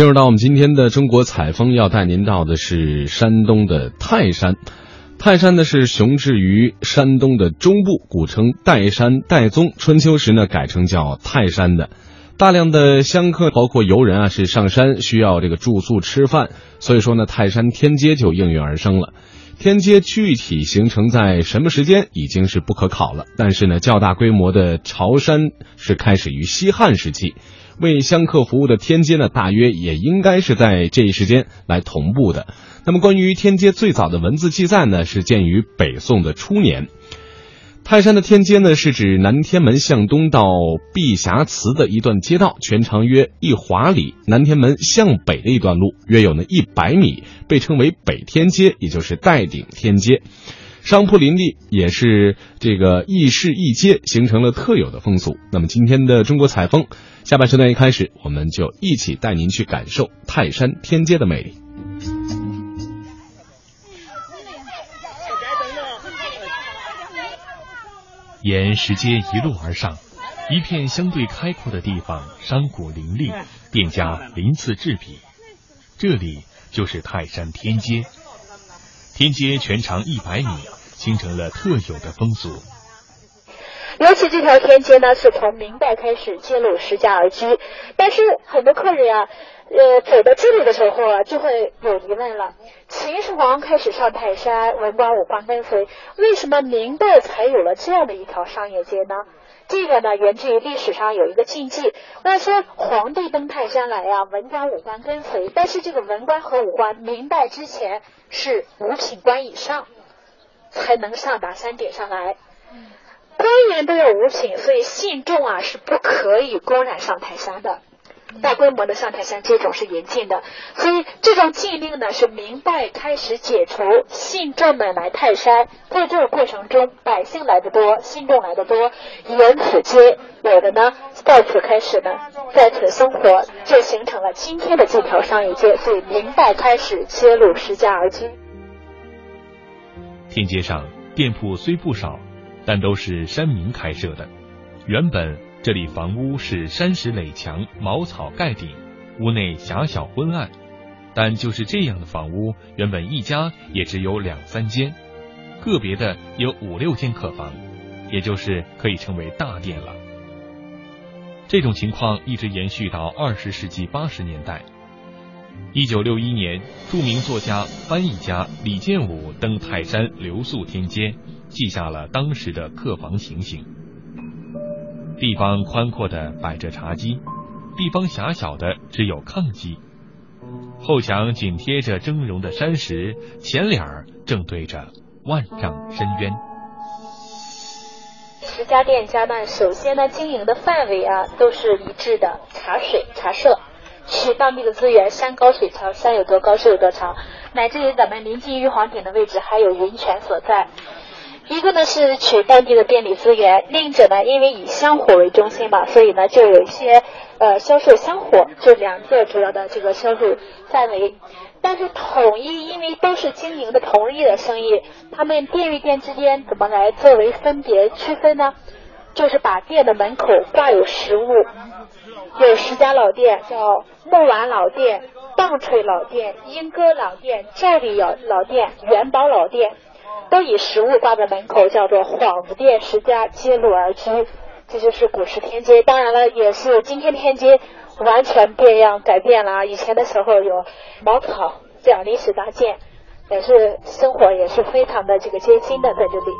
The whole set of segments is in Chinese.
进入到我们今天的中国采风，要带您到的是山东的泰山。泰山呢是雄置于山东的中部，古称岱山、岱宗，春秋时呢改成叫泰山的。大量的香客，包括游人啊，是上山需要这个住宿吃饭，所以说呢，泰山天街就应运而生了。天街具体形成在什么时间已经是不可考了，但是呢，较大规模的朝山是开始于西汉时期。为香客服务的天街呢，大约也应该是在这一时间来同步的。那么，关于天街最早的文字记载呢，是建于北宋的初年。泰山的天街呢，是指南天门向东到碧霞祠的一段街道，全长约一华里；南天门向北的一段路，约有呢一百米，被称为北天街，也就是岱顶天街。商铺林立，也是这个一市一街，形成了特有的风俗。那么今天的中国采风下半时段一开始，我们就一起带您去感受泰山天街的魅力。沿石阶一路而上，一片相对开阔的地方，商贾林立，店家鳞次栉比。这里就是泰山天街。天街全长一百米，形成了特有的风俗。尤其这条天街呢，是从明代开始揭露十家而居。但是很多客人呀，呃，走到这里的时候啊，就会有疑问了：秦始皇开始上泰山，文官武官跟随，为什么明代才有了这样的一条商业街呢？这个呢，源自于历史上有一个禁忌，那说皇帝登泰山来呀，文官武官跟随，但是这个文官和武官，明代之前是五品官以上才能上达山顶上来，官员都有五品，所以信众啊是不可以公然上泰山的。大规模的上泰山接种是严禁的，所以这种禁令呢是明代开始解除，信众们来泰山，在这个过程中，百姓来的多，信众来的多，沿此街有的呢，在此开始呢，在此生活，就形成了今天的这条商业街。所以明代开始揭露十家而居。天街上店铺虽不少，但都是山民开设的，原本。这里房屋是山石垒墙、茅草盖顶，屋内狭小昏暗。但就是这样的房屋，原本一家也只有两三间，个别的有五六间客房，也就是可以称为大店了。这种情况一直延续到二十世纪八十年代。一九六一年，著名作家、翻译家李建武登泰山留宿天街，记下了当时的客房情形。地方宽阔的摆着茶几，地方狭小的只有炕几。后墙紧贴着峥嵘的山石，前脸儿正对着万丈深渊。十家店家呢，首先呢，经营的范围啊都是一致的，茶水、茶社，取当地的资源，山高水长，山有多高，水有多长，乃至于咱们临近玉皇顶的位置，还有云泉所在。一个呢是取当地的便利资源，另一者呢，因为以香火为中心嘛，所以呢就有一些呃销售香火，就两个主要的这个销售范围。但是统一，因为都是经营的同一的生意，他们店与店之间怎么来作为分别区分呢？就是把店的门口挂有实物，有十家老店，叫木碗老店、棒槌老店、莺歌老店、寨里老老店、元宝老店。都以实物挂在门口，叫做幌子店十家揭露而居，这就是古时天街。当然了，也是今天天街完全变样改变了。以前的时候有茅草这样临时搭建，也是生活也是非常的这个艰辛的在这里。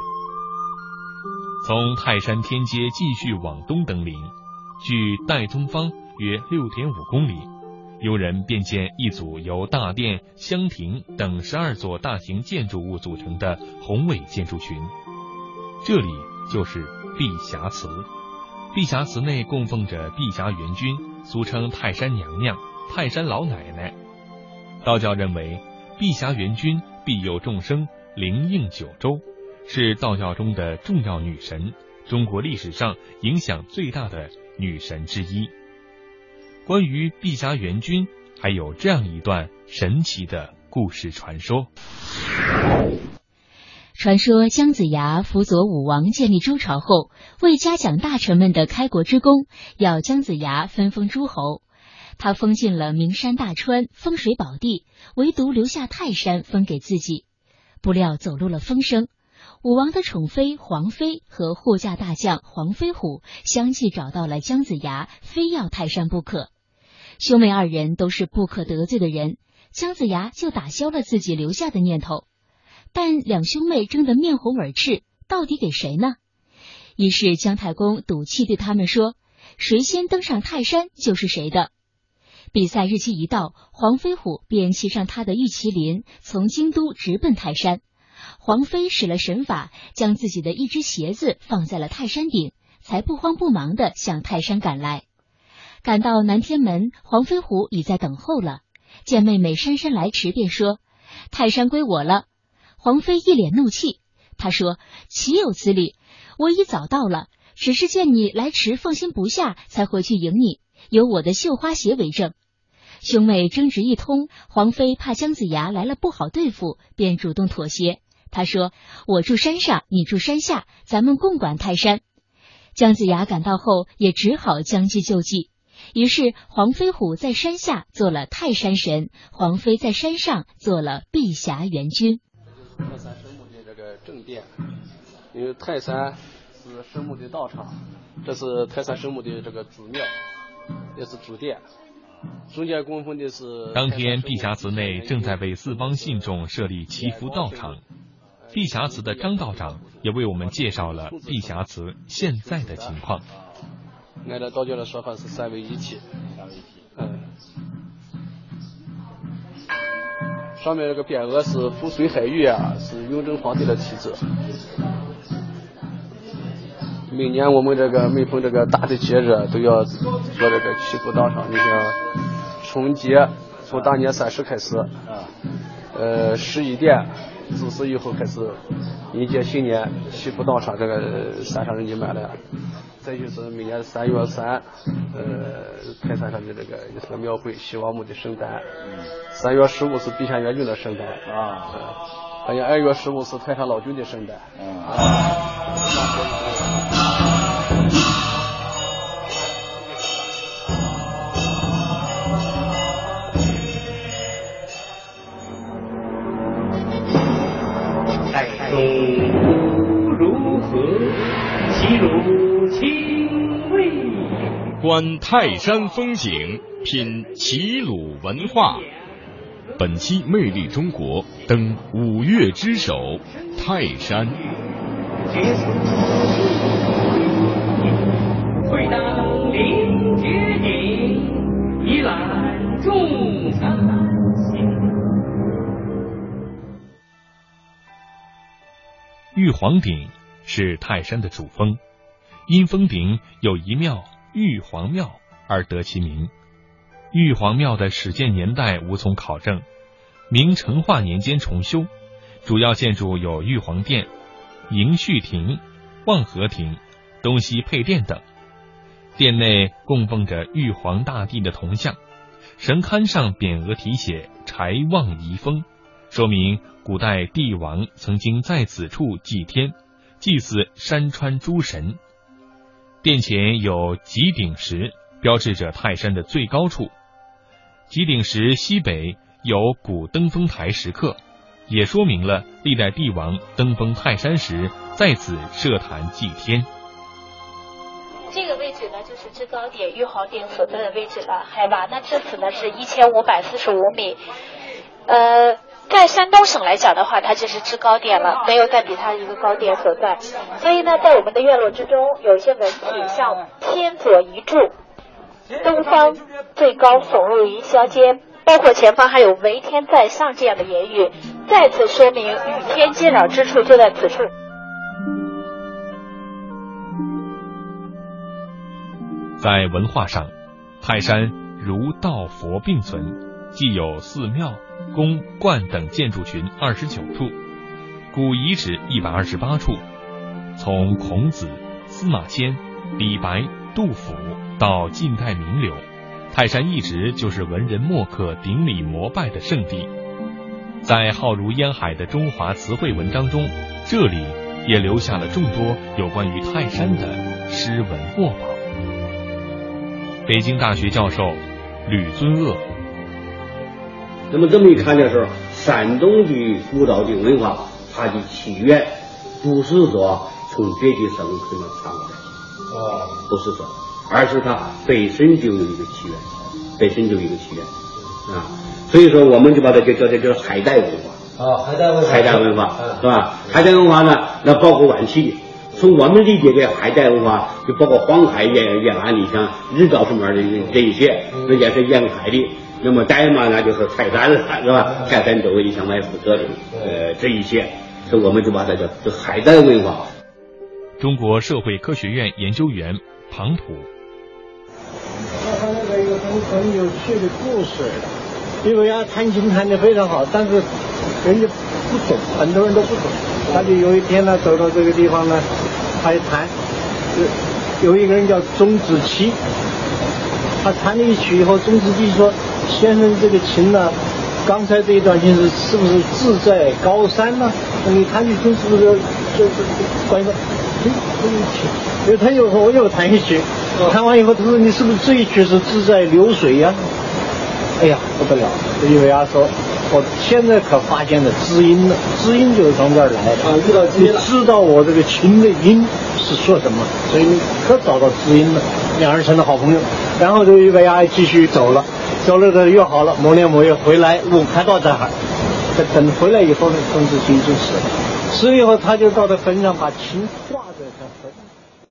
从泰山天街继续往东登临，距岱宗方约六点五公里。游人便见一组由大殿、香亭等十二座大型建筑物组成的宏伟建筑群。这里就是碧霞祠。碧霞祠内供奉着碧霞元君，俗称泰山娘娘、泰山老奶奶。道教认为，碧霞元君庇佑众生，灵应九州，是道教中的重要女神，中国历史上影响最大的女神之一。关于碧霞元君，还有这样一段神奇的故事传说。传说姜子牙辅佐武王建立周朝后，为嘉奖大臣们的开国之功，要姜子牙分封诸侯。他封禁了名山大川、风水宝地，唯独留下泰山封给自己。不料走漏了风声，武王的宠妃黄妃和护驾大将黄飞虎相继找到了姜子牙，非要泰山不可。兄妹二人都是不可得罪的人，姜子牙就打消了自己留下的念头。但两兄妹争得面红耳赤，到底给谁呢？于是姜太公赌气对他们说：“谁先登上泰山就是谁的。”比赛日期一到，黄飞虎便骑上他的玉麒麟，从京都直奔泰山。黄飞使了神法，将自己的一只鞋子放在了泰山顶，才不慌不忙的向泰山赶来。赶到南天门，黄飞虎已在等候了。见妹妹姗姗来迟，便说：“泰山归我了。”黄飞一脸怒气，他说：“岂有此理！我已早到了，只是见你来迟，放心不下，才回去迎你。有我的绣花鞋为证。”兄妹争执一通，黄飞怕姜子牙来了不好对付，便主动妥协。他说：“我住山上，你住山下，咱们共管泰山。”姜子牙赶到后，也只好将计就计。于是黄飞虎在山下做了泰山神，黄飞在山上做了碧霞元君。泰山神木的这个正殿，因为泰山是神木的道场，这是泰山神木的这个主庙，也是主殿。中间供奉的是。当天，碧霞祠内正在为四方信众设立祈福道场。碧霞祠的张道长也为我们介绍了碧霞祠现在的情况。按照道教的说法是三位一体。嗯。上面这个匾额是福水海域啊，是雍正皇帝的题字。每年我们这个每逢这个大的节日都要做这个祈福道场，你像春节从大年三十开始，呃十一点子时以后开始迎接新年，祈福道场这个山上人就满了。再就是每年三月三，呃泰山上的这个也是个庙会，西王母的圣诞。三月十五是碧山元君的圣诞啊，还有二月十五是太上老君的圣诞。观泰山风景，品齐鲁文化。本期《魅力中国》登五岳之首泰山。会当凌绝顶，一览众山小。玉皇顶是泰山的主峰，因峰顶有一庙。玉皇庙而得其名。玉皇庙的始建年代无从考证，明成化年间重修，主要建筑有玉皇殿、迎旭亭、望和亭、东西配殿等。殿内供奉着玉皇大帝的铜像，神龛上匾额题写“柴望遗风”，说明古代帝王曾经在此处祭天，祭祀山川诸神。殿前有极顶石，标志着泰山的最高处。极顶石西北有古登峰台石刻，也说明了历代帝王登封泰山时在此设坛祭天。这个位置呢，就是制高点玉皇殿所在的位置了。海拔呢，至此呢是一千五百四十五米。呃。在山东省来讲的话，它就是制高点了，没有再比它一个高点所在。所以呢，在我们的院落之中，有一些文体，像“天左一柱”，“东方最高耸入云霄间”，包括前方还有“为天在上”这样的言语，再次说明与天接壤之处就在此处。在文化上，泰山如道佛并存。既有寺庙、宫、观等建筑群二十九处，古遗址一百二十八处。从孔子、司马迁、李白、杜甫到近代名流，泰山一直就是文人墨客顶礼膜拜的圣地。在浩如烟海的中华词汇文章中，这里也留下了众多有关于泰山的诗文墨宝。北京大学教授。吕尊鄂。那么这么一看的时候，山东的古道的文化，它的起源不是说从别的省可能传过来的，哦，不是说，而是它本身就有一个起源，本身就有一个起源啊。所以说，我们就把它叫叫叫叫海带文化。啊，海带文化，海带文化嗯是吧？海带文化呢，那包括晚期的。从我们理解的海带文化，就包括黄海沿沿岸的，像日照什么的这一些，那也是沿海的。那么带嘛，那就是泰山是吧？泰山周围的像埋伏特征，呃，这一些，所以我们就把它叫叫海带文化。中国社会科学院研究员庞普。他那个一个很很有趣的故事，因为他弹琴弹得非常好，但是人家不懂，很多人都不懂。他就有一天呢，走到这个地方呢，他一弹，有有一个人叫钟子期，他弹了一曲以后，钟子期说：“先生，这个琴呢，刚才这一段琴是是不是志在高山呢？你弹起琴是不是就就就关于说，嗯，这一曲，又他又说我又弹一曲。”弹完以后，他说：“你是不是这一曲是志在流水呀、哎呀，不得了！这一位啊说，我现在可发现了知音了，知音就是从这儿来的。啊遇到知音知道我这个琴的音是说什么，所以你可找到知音了，两人成了好朋友。然后这一位啊继续走了，走了的约好了，某年某月回来，路开到这儿，等回来以后呢，钟子期就死了。死了以后，他就到他坟上把琴